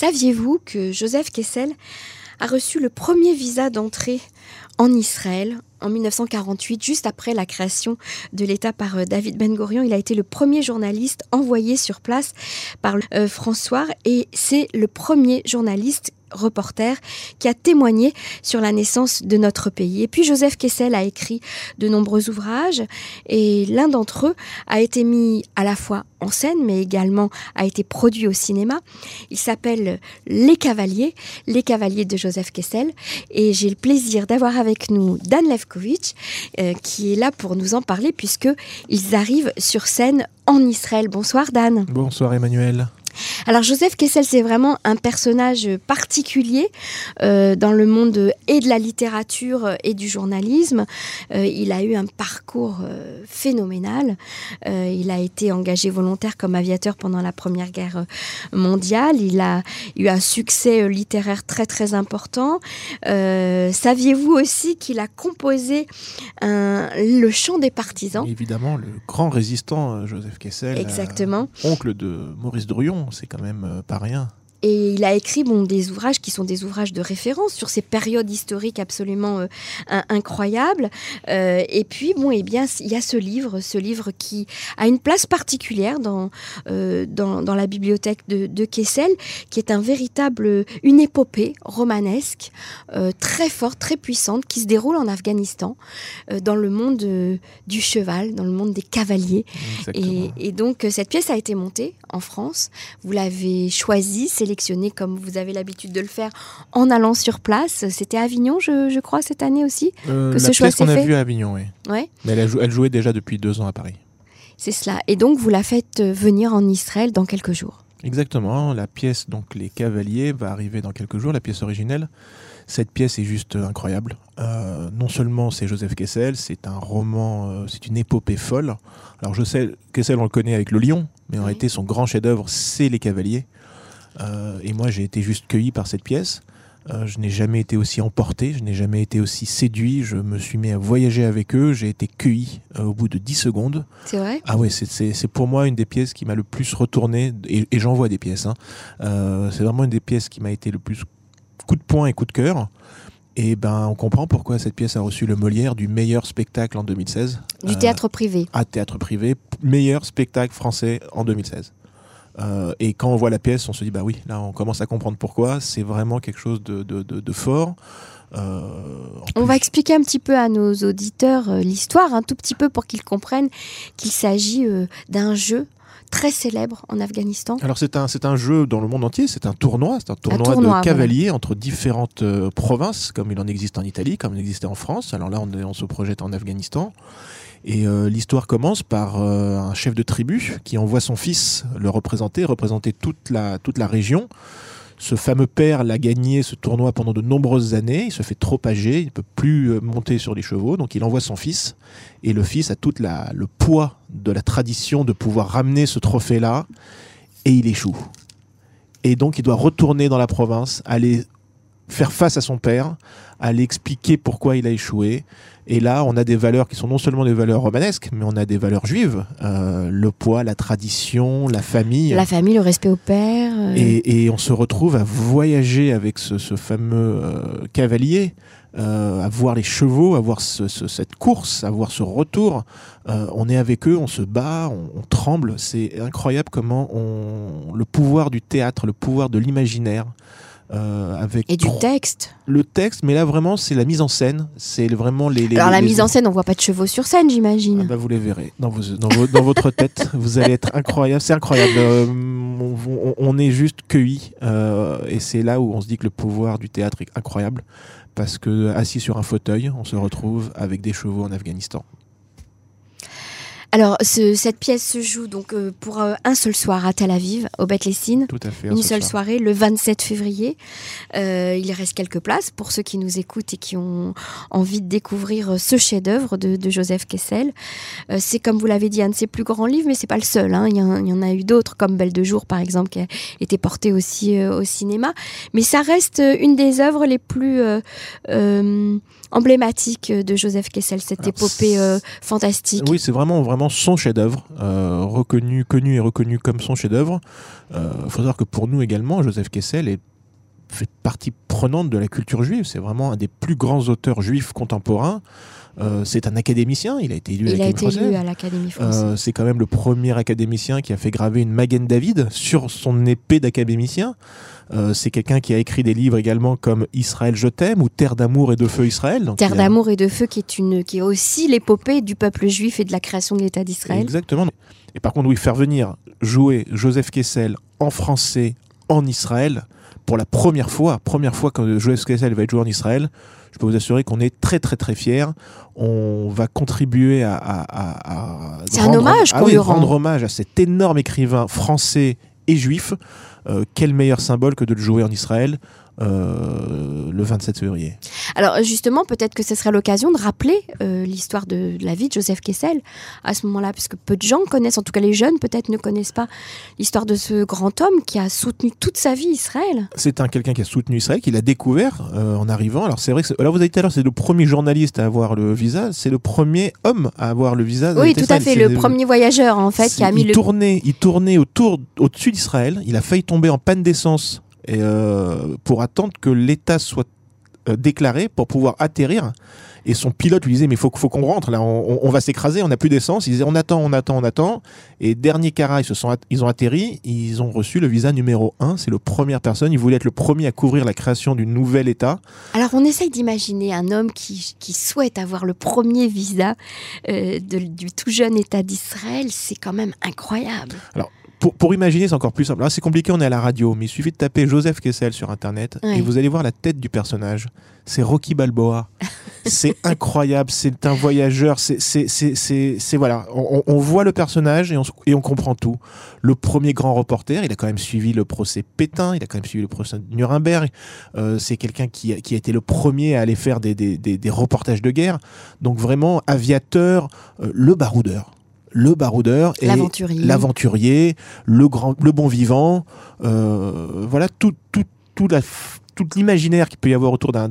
Saviez-vous que Joseph Kessel a reçu le premier visa d'entrée en Israël en 1948, juste après la création de l'État par euh, David Ben Gurion. Il a été le premier journaliste envoyé sur place par euh, François et c'est le premier journaliste reporter qui a témoigné sur la naissance de notre pays. Et puis Joseph Kessel a écrit de nombreux ouvrages et l'un d'entre eux a été mis à la fois en scène mais également a été produit au cinéma. Il s'appelle Les Cavaliers, Les Cavaliers de Joseph Kessel et j'ai le plaisir d'avoir avec nous Dan Euh, qui est là pour nous en parler puisque ils arrivent sur scène en Israël. Bonsoir Dan. Bonsoir Emmanuel. Alors Joseph Kessel, c'est vraiment un personnage particulier euh, dans le monde et de la littérature et du journalisme. Euh, il a eu un parcours euh, phénoménal. il a été engagé volontaire comme aviateur pendant la Première Guerre mondiale. Il a eu un succès littéraire très très important. Saviez-vous aussi qu'il a composé le chant des partisans? Évidemment, le grand résistant Joseph Kessel. Exactement. oncle de Maurice C'est quand même euh, pas rien. Et il a écrit bon, des ouvrages qui sont des ouvrages de référence sur ces périodes historiques absolument euh, incroyables. Euh, et puis, bon, eh bien, il y a ce livre, ce livre qui a une place particulière dans, euh, dans, dans, la bibliothèque de, de, Kessel, qui est un véritable, une épopée romanesque, très forte, très puissante, qui se déroule en Afghanistan, dans le monde du cheval, dans le monde des cavaliers. Et, et, donc, cette pièce a été montée en France. Vous l'avez choisie, c'est sélectionné comme vous avez l'habitude de le faire en allant sur place. C'était à Avignon, je, crois, cette année aussi euh, que ce choix qu'on a vu à Avignon, oui. Ouais. Mais elle, jouait déjà depuis deux ans à Paris. C'est cela. Et donc, vous la faites euh, venir en Israël dans quelques jours. Exactement. La pièce, donc Les Cavaliers, va arriver dans quelques jours, la pièce originelle. Cette pièce est juste incroyable. Euh, non seulement c'est Joseph Kessel, c'est un roman, c'est une épopée folle. Alors je sais, Kessel on le connaît avec Le Lion, mais en réalité son grand chef-d'œuvre c'est Les Cavaliers. Euh, et moi, j'ai été juste cueilli par cette pièce. Euh, je n'ai jamais été aussi emporté, je n'ai jamais été aussi séduit. Je me suis mis à voyager avec eux. J'ai été cueilli euh, au bout de 10 secondes. C'est vrai? Ah oui, c'est pour moi une des pièces qui m'a le plus retourné. Et, j'en vois des pièces. Hein. c'est vraiment une des pièces qui m'a été le plus coup de poing et coup de cœur. Et ben, on comprend pourquoi cette pièce a reçu le Molière du meilleur spectacle en 2016. Du théâtre privé. À théâtre privé, meilleur spectacle français en 2016. Euh, et quand on voit la pièce, on se dit bah oui, là on commence à comprendre pourquoi. C'est vraiment quelque chose de, de, de, fort. Euh, on va expliquer un petit peu à nos auditeurs euh, l'histoire, un tout petit peu pour qu'ils comprennent qu'il s'agit d'un jeu très célèbre en Afghanistan. Alors c'est un, c'est un jeu dans le monde entier, c'est un tournoi, c'est un tournoi, de cavaliers entre différentes provinces, comme il en existe en Italie, comme il existait en France. Alors là on, on se projette en Afghanistan. Et euh, l'histoire commence par euh, un chef de tribu qui envoie son fils le représenter, représenter toute la, toute la région. Ce fameux père l'a gagné ce tournoi pendant de nombreuses années. Il se fait trop âgé, il ne peut plus euh, monter sur les chevaux, donc il envoie son fils. Et le fils a tout le poids de la tradition de pouvoir ramener ce trophée-là, et il échoue. Et donc il doit retourner dans la province, aller faire face à son père, aller expliquer pourquoi il a échoué. Et là, on a des valeurs qui sont non seulement des valeurs romanesques, mais on a des valeurs juives. Euh, le poids, la tradition, la famille. La famille, le respect au père. Euh. Et, on se retrouve à voyager avec ce, fameux euh, cavalier, à voir les chevaux, à voir cette course, à voir ce retour. on est avec eux, on se bat, on, tremble. C'est incroyable comment on, le pouvoir du théâtre, le pouvoir de l'imaginaire, euh, avec et du texte. Le texte, mais là vraiment c'est la mise en scène, c'est vraiment les, les Alors la mise en scène, on voit pas de chevaux sur scène, j'imagine. Ah bah, vous les verrez dans, vos, dans, dans votre tête, vous allez être incroyable, c'est incroyable. Euh, on, est juste cueillis euh, et c'est là où on se dit que le pouvoir du théâtre est incroyable parce que assis sur un fauteuil, on se retrouve avec des chevaux en Afghanistan. Alors, cette pièce se joue donc euh, pour euh, un seul soir à Tel Aviv, au Beth Tout à fait. Une seule soirée, le 27 février. Euh, il reste quelques places pour ceux qui nous écoutent et qui ont envie de découvrir ce chef-d'œuvre de, Joseph Kessel. c'est comme vous l'avez dit, un de ses plus grands livres, mais c'est pas le seul. Hein. Il, y en, a eu d'autres, comme Belle de jour, par exemple, qui a été porté aussi au cinéma. Mais ça reste une des œuvres les plus emblématique de Joseph Kessel, cette épopée fantastique. Oui, c'est vraiment, vraiment son chef-d'œuvre, reconnu, connu et reconnu comme son chef-d'œuvre. Il faut savoir que pour nous également, Joseph Kessel est fait partie prenante de la culture juive. C'est vraiment un des plus grands auteurs juifs contemporains. Euh, c'est un académicien, il a été élu à l'Académie française. Euh, c'est quand même le premier académicien qui a fait graver une Magen David sur son épée d'académicien. Euh, c'est quelqu'un qui a écrit des livres également comme Israël je t'aime ou Terre d'amour et de feu Israël. Terre d'amour et de feu qui est, une, qui est aussi l'épopée du peuple juif et de la création de l'État d'Israël. Exactement. Et par contre, oui, faire venir jouer Joseph Kessel en français en Israël, pour la première fois, première fois que Joseph Kessel va être joué en Israël, je peux vous assurer qu'on est très très très fiers. On va contribuer à, un hommage ah rendre hommage à cet énorme écrivain français et juif. Euh, quel meilleur symbole que de le jouer en Israël euh, le 27 février. Alors justement, peut-être que ce serait l'occasion de rappeler euh, l'histoire de, la vie de Joseph Kessel à ce moment-là, puisque peu de gens connaissent, en tout cas les jeunes peut-être ne connaissent pas l'histoire de ce grand homme qui a soutenu toute sa vie Israël. C'est un quelqu'un qui a soutenu Israël, qui l'a découvert euh, en arrivant. Alors c'est vrai que là vous avez dit tout à l'heure, c'est le premier journaliste à avoir le visa, c'est le premier homme à avoir le visa. Oui, tout à fait, le premier voyageur en fait qui a mis il le tournait, il tournait autour, au-dessus d'Israël. Il a failli tomber en panne d'essence et euh, pour attendre que l'État soit euh, déclaré pour pouvoir atterrir. Et son pilote lui disait mais faut faut qu'on rentre là, on, va s'écraser, on n'a plus d'essence. Il disait on attend, on attend, on attend. Et dernier cara, ils se sont ils ont atterri, ils ont reçu le visa numéro 1. C'est le première personne. Il voulait être le premier à couvrir la création du nouvel État. Alors on essaye d'imaginer un homme qui, qui, souhaite avoir le premier visa euh, du tout jeune État d'Israël. C'est quand même incroyable. Alors pour, imaginer, c'est encore plus simple. c'est compliqué, on est à la radio, mais il suffit de taper Joseph Kessel sur Internet et vous allez voir la tête du personnage. C'est Rocky Balboa. c'est incroyable, c'est un voyageur. C'est voilà, on, voit le personnage et on, et on comprend tout. Le premier grand reporter, il a quand même suivi le procès Pétain, il a quand même suivi le procès Nuremberg. Euh, c'est quelqu'un qui, qui, a été le premier à aller faire des, des, des, reportages de guerre. Donc vraiment, aviateur, euh, le baroudeur le baroudeur et l'aventurier, le grand, le bon vivant, euh, voilà tout, tout, tout la, tout l'imaginaire qu'il peut y avoir autour d'un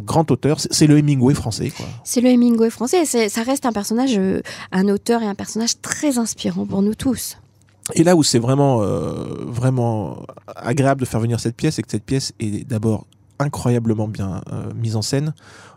grand auteur, c'est le Hemingway français. C'est le Hemingway français. Ça reste un personnage, euh, un auteur et un personnage très inspirant pour nous tous. Et là où c'est vraiment, euh, vraiment agréable de faire venir cette pièce, c'est que cette pièce est d'abord incroyablement bien mise en scène.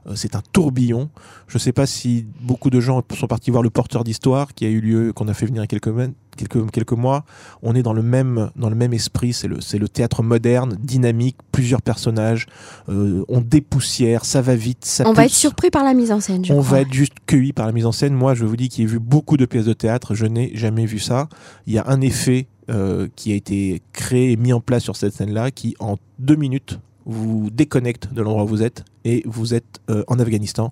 Euh, c'est un tourbillon. Je ne sais pas si beaucoup de gens sont partis voir le porteur d'histoire qui a eu lieu, qu'on a fait venir il y a quelques, quelques, quelques mois. On est dans le même, dans le même esprit. C'est le, le théâtre moderne, dynamique, plusieurs personnages. Euh, on dépoussière, ça va vite. Ça on va être surpris par la mise en scène. on va être juste cueilli par la mise en scène. Moi, je vous dis qu'il ai vu beaucoup de pièces de théâtre. Je n'ai jamais vu ça. Il y a un effet euh, qui a été créé et mis en place sur cette scène-là qui, en deux minutes, vous déconnecte de l'endroit où vous êtes et vous êtes euh, en Afghanistan.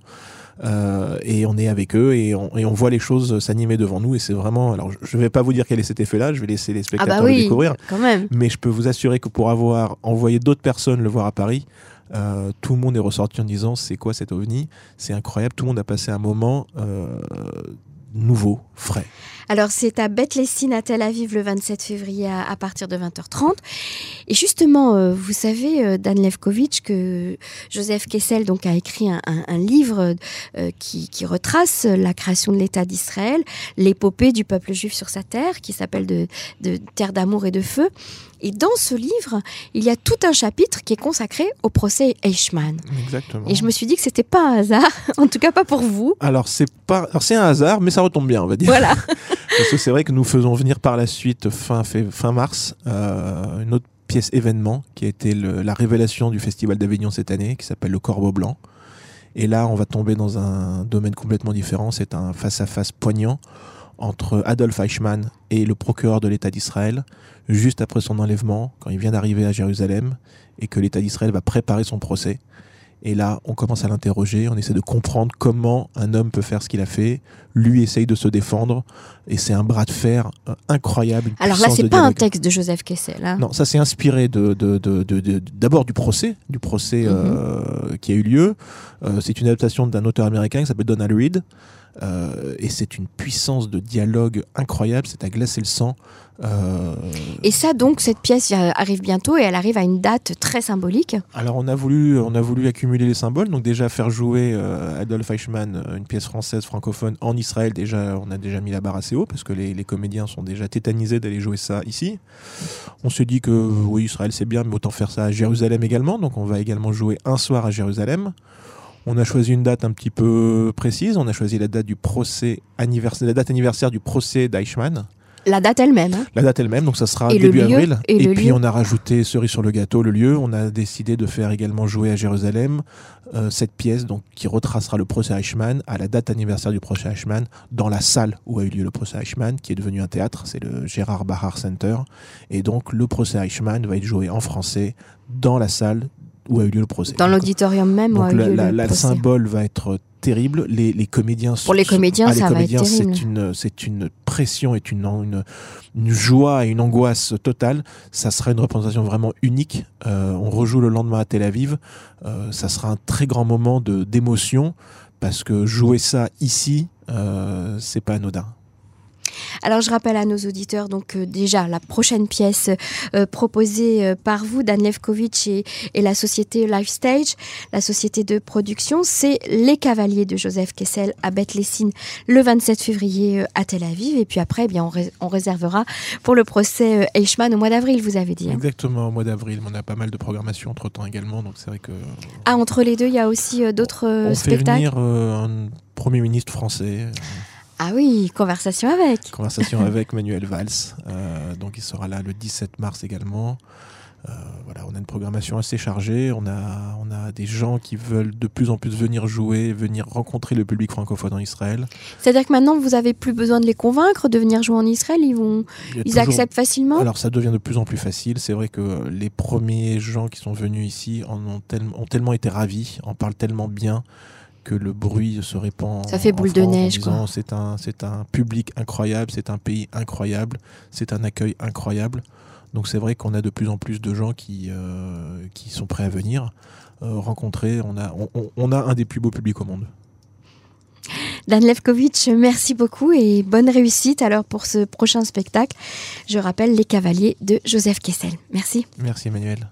Euh, et on est avec eux et on, et on voit les choses s'animer devant nous et c'est vraiment alors je ne vais pas vous dire quel est cet effet là je vais laisser les spectateurs ah bah le découvrir quand même. mais je peux vous assurer que pour avoir envoyé d'autres personnes le voir à Paris euh, tout le monde est ressorti en disant c'est quoi cet ovni? C'est incroyable tout le monde a passé un moment nouveau, frais. Alors c'est à Beth-Lessine à Tel Aviv le 27 février à, partir de 20h30. Et justement, euh, vous savez, euh, Dan Levkovitch, que Joseph Kessel donc, a écrit un, livre euh, qui, retrace la création de l'État d'Israël, l'épopée du peuple juif sur sa terre, qui s'appelle de, de Terre d'amour et de feu. Et dans ce livre, il y a tout un chapitre qui est consacré au procès Eichmann. Exactement. Et je me suis dit que c'était pas un hasard, en tout cas pas pour vous. Alors c'est pas, alors c'est un hasard, mais ça retombe bien, on va dire. Voilà. Parce que c'est vrai que nous faisons venir par la suite fin, fin mars euh, une autre pièce événement qui a été la révélation du Festival d'Avignon cette année, qui s'appelle Le Corbeau Blanc. Et là, on va tomber dans un domaine complètement différent. C'est un face à -face poignant entre Adolf Eichmann et le procureur de l'État d'Israël, juste après son enlèvement, quand il vient d'arriver à Jérusalem, et que l'État d'Israël va préparer son procès. Et là, on commence à l'interroger, on essaie de comprendre comment un homme peut faire ce qu'il a fait. Lui essaye de se défendre, et c'est un bras de fer euh, incroyable. Alors là, c'est pas un texte de Joseph Kessel. Hein. Non, ça s'est inspiré de, d'abord du procès, du procès mhm. euh, qui a eu lieu. Euh, c'est une adaptation d'un auteur américain qui s'appelle Donald Reed. Et c'est une puissance de dialogue incroyable, c'est à glacer le sang. Euh, et ça, donc, cette pièce arrive bientôt et elle arrive à une date très symbolique. Alors, on a voulu, on a voulu accumuler les symboles. Donc, déjà, faire jouer euh, Adolf Eichmann, euh, une pièce française francophone en Israël, déjà, on a déjà mis la barre assez haut parce que les, comédiens sont déjà tétanisés d'aller jouer ça ici. On s'est dit que oui, Israël, c'est bien, mais autant faire ça à Jérusalem également. Donc, on va également jouer un soir à Jérusalem. On a choisi une date un petit peu précise. On a choisi la date du procès anniversaire, la date anniversaire du procès d'Eichmann. La date elle-même. Hein. La date elle-même, donc ça sera début avril. Et, puis on a rajouté cerise sur le gâteau, le lieu. On a décidé de faire également jouer à Jérusalem euh, cette pièce donc qui retracera le procès Eichmann à la date anniversaire du procès Eichmann dans la salle où a eu lieu le procès Eichmann, qui est devenu un théâtre, c'est le Gérard Bahar Center. Et donc le procès Eichmann va être joué en français dans la salle où a eu lieu le procès. Dans l'auditorium même où a eu lieu le, le symbole va être terrible. Les, les comédiens Pour les comédiens, ah, ça va être terrible. C'est une, c'est une pression une, une, une, joie et une angoisse totale. Ça sera une représentation vraiment unique. Euh, on rejoue le lendemain à Tel Aviv. Euh, ça sera un très grand moment de, d'émotion parce que jouer ça ici, euh, c'est pas anodin. Alors je rappelle à nos auditeurs donc euh, déjà la prochaine pièce euh, proposée euh, par vous, Dan Levkovitch et, la société Life Stage, la société de production, c'est Les Cavaliers de Joseph Kessel à Beth Lessine le 27 février à Tel Aviv. Et puis après, eh bien, on, réservera pour le procès Eichmann au mois d'avril, vous avez dit. Hein. Exactement, au mois d'avril. On a pas mal de programmation entre temps également, donc c'est vrai que. Ah, entre les deux, il y a aussi d'autres spectacles. On fait venir un Premier ministre français. Ah oui, conversation avec. Conversation avec Manuel Valls. Euh, donc il sera là le 17 mars également. Euh, voilà, on a une programmation assez chargée. On a, on a des gens qui veulent de plus en plus venir jouer, venir rencontrer le public francophone en Israël. C'est-à-dire que maintenant, vous avez plus besoin de les convaincre de venir jouer en Israël. Ils vont, ils acceptent facilement? Alors ça devient de plus en plus facile. C'est vrai que les premiers gens qui sont venus ici en ont, ont tellement été ravis, en parlent tellement bien que le bruit se répand. Ça fait boule de neige. C'est un, c'est un public incroyable, c'est un pays incroyable, c'est un accueil incroyable. Donc c'est vrai qu'on a de plus en plus de gens qui, euh, qui sont prêts à venir euh, rencontrer. On a, on, a un des plus beaux publics au monde. Dan Levkovitch, merci beaucoup et bonne réussite alors pour ce prochain spectacle. Je rappelle Les Cavaliers de Joseph Kessel. Merci. Merci Emmanuel.